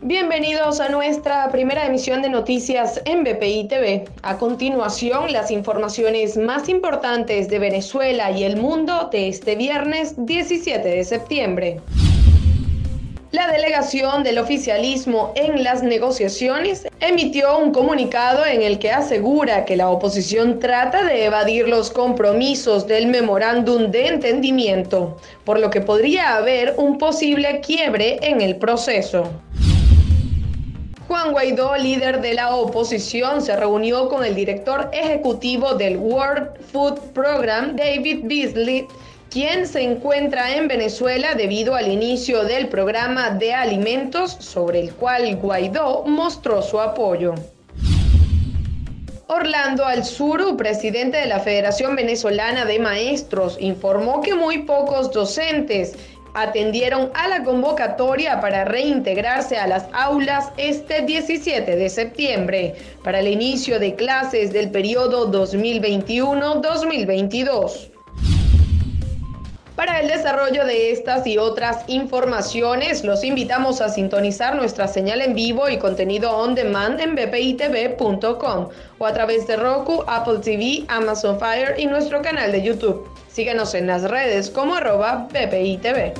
Bienvenidos a nuestra primera emisión de noticias en BPI TV. A continuación, las informaciones más importantes de Venezuela y el mundo de este viernes 17 de septiembre. La delegación del oficialismo en las negociaciones emitió un comunicado en el que asegura que la oposición trata de evadir los compromisos del memorándum de entendimiento, por lo que podría haber un posible quiebre en el proceso. Juan Guaidó, líder de la oposición, se reunió con el director ejecutivo del World Food Program, David Beasley, quien se encuentra en Venezuela debido al inicio del programa de alimentos sobre el cual Guaidó mostró su apoyo. Orlando Alzuru, presidente de la Federación Venezolana de Maestros, informó que muy pocos docentes atendieron a la convocatoria para reintegrarse a las aulas este 17 de septiembre para el inicio de clases del periodo 2021-2022. Para el desarrollo de estas y otras informaciones, los invitamos a sintonizar nuestra señal en vivo y contenido on demand en bpitv.com o a través de Roku, Apple TV, Amazon Fire y nuestro canal de YouTube. Síguenos en las redes como arroba BPI TV.